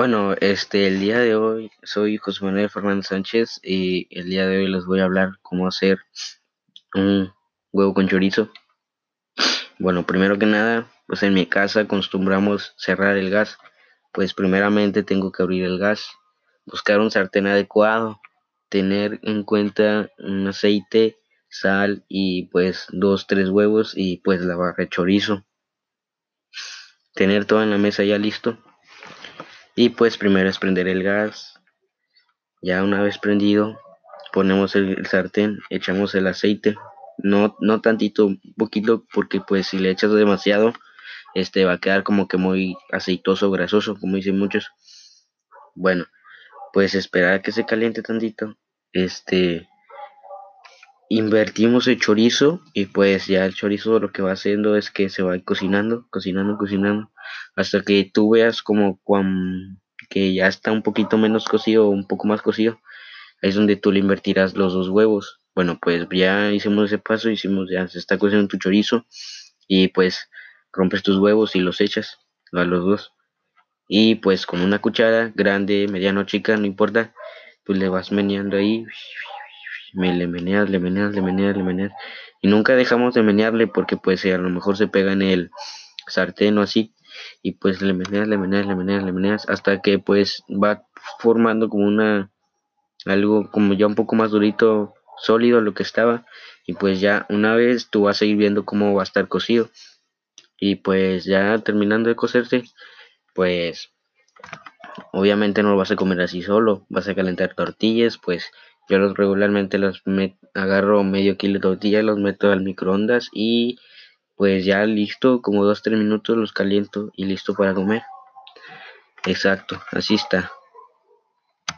Bueno, este, el día de hoy soy José Manuel Fernández Sánchez y el día de hoy les voy a hablar cómo hacer un huevo con chorizo. Bueno, primero que nada, pues en mi casa acostumbramos cerrar el gas. Pues primeramente tengo que abrir el gas, buscar un sartén adecuado, tener en cuenta un aceite, sal y pues dos, tres huevos y pues la barra de chorizo. Tener todo en la mesa ya listo y pues primero es prender el gas. Ya una vez prendido ponemos el, sartén echamos el aceite. No no tantito poquito porque pues si le echas demasiado este va a quedar como que muy aceitoso grasoso como dicen muchos. Bueno pues esperar a que se caliente tantito este invertimos el chorizo y pues ya el chorizo lo que va haciendo es que se va cocinando, cocinando, cocinando, hasta que tú veas como que ya está un poquito menos cocido o un poco más cocido, es donde tú le invertirás los dos huevos. Bueno, pues ya hicimos ese paso, hicimos ya se está cociendo tu chorizo y pues rompes tus huevos y los echas a los dos. Y pues con una cuchara grande, mediana o chica, no importa, pues le vas meneando ahí me le meneas, le meneas, le meneas, le meneas. Y nunca dejamos de menearle porque pues a lo mejor se pega en el sartén o así. Y pues le meneas, le meneas, le meneas, le meneas. Hasta que pues va formando como una... Algo como ya un poco más durito, sólido lo que estaba. Y pues ya una vez tú vas a ir viendo cómo va a estar cocido. Y pues ya terminando de cocerse, pues obviamente no lo vas a comer así solo. Vas a calentar tortillas, pues yo los regularmente los agarro medio kilo de tortilla, los meto al microondas y pues ya listo, como 2-3 minutos los caliento y listo para comer. Exacto, así está.